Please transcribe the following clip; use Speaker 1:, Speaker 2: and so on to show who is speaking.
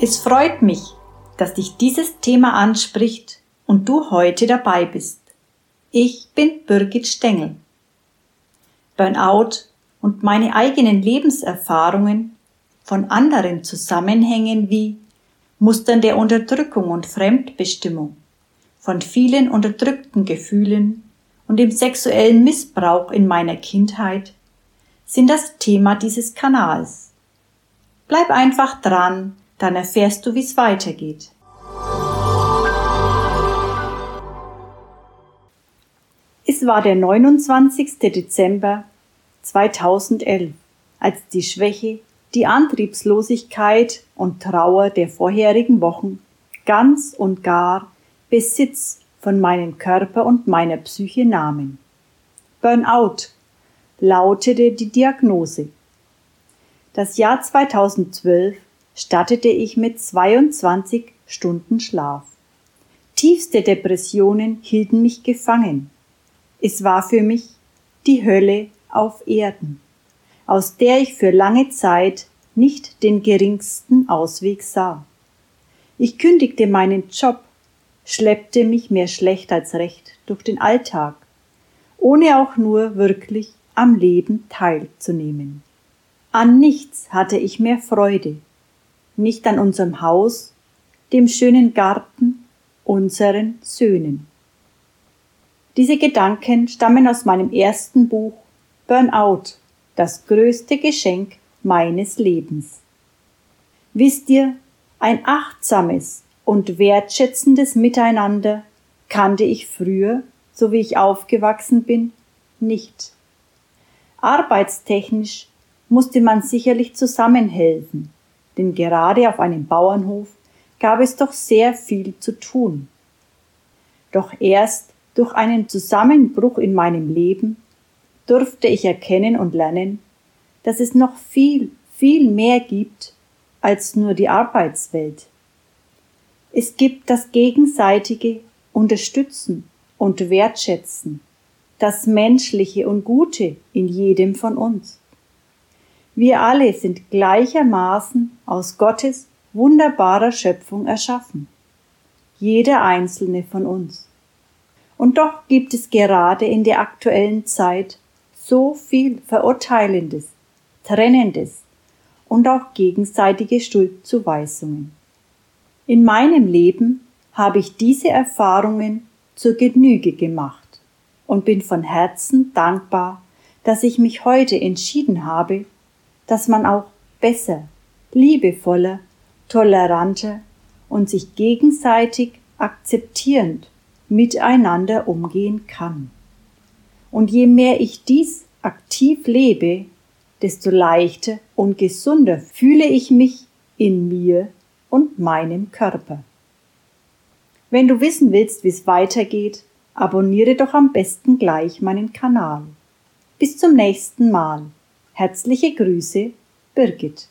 Speaker 1: Es freut mich, dass dich dieses Thema anspricht und du heute dabei bist. Ich bin Birgit Stengel. Burnout und meine eigenen Lebenserfahrungen von anderen Zusammenhängen wie Mustern der Unterdrückung und Fremdbestimmung, von vielen unterdrückten Gefühlen und dem sexuellen Missbrauch in meiner Kindheit sind das Thema dieses Kanals. Bleib einfach dran, dann erfährst du, wie es weitergeht. Es war der 29. Dezember 2011, als die Schwäche, die Antriebslosigkeit und Trauer der vorherigen Wochen ganz und gar Besitz von meinem Körper und meiner Psyche nahmen. Burnout lautete die Diagnose. Das Jahr 2012 startete ich mit 22 Stunden Schlaf. Tiefste Depressionen hielten mich gefangen. Es war für mich die Hölle auf Erden, aus der ich für lange Zeit nicht den geringsten Ausweg sah. Ich kündigte meinen Job, schleppte mich mehr schlecht als recht durch den Alltag, ohne auch nur wirklich am Leben teilzunehmen. An nichts hatte ich mehr Freude, nicht an unserem Haus, dem schönen Garten, unseren Söhnen. Diese Gedanken stammen aus meinem ersten Buch Burnout, das größte Geschenk meines Lebens. Wisst ihr, ein achtsames und wertschätzendes Miteinander kannte ich früher, so wie ich aufgewachsen bin, nicht. Arbeitstechnisch musste man sicherlich zusammenhelfen, denn gerade auf einem Bauernhof gab es doch sehr viel zu tun. Doch erst durch einen Zusammenbruch in meinem Leben durfte ich erkennen und lernen, dass es noch viel, viel mehr gibt als nur die Arbeitswelt. Es gibt das gegenseitige Unterstützen und Wertschätzen, das Menschliche und Gute in jedem von uns. Wir alle sind gleichermaßen aus Gottes wunderbarer Schöpfung erschaffen. Jeder einzelne von uns. Und doch gibt es gerade in der aktuellen Zeit so viel Verurteilendes, Trennendes und auch gegenseitige Schuldzuweisungen. In meinem Leben habe ich diese Erfahrungen zur Genüge gemacht und bin von Herzen dankbar, dass ich mich heute entschieden habe, dass man auch besser, liebevoller, toleranter und sich gegenseitig akzeptierend miteinander umgehen kann. Und je mehr ich dies aktiv lebe, desto leichter und gesunder fühle ich mich in mir und meinem Körper. Wenn du wissen willst, wie es weitergeht, abonniere doch am besten gleich meinen Kanal. Bis zum nächsten Mal. Herzliche Grüße, Birgit.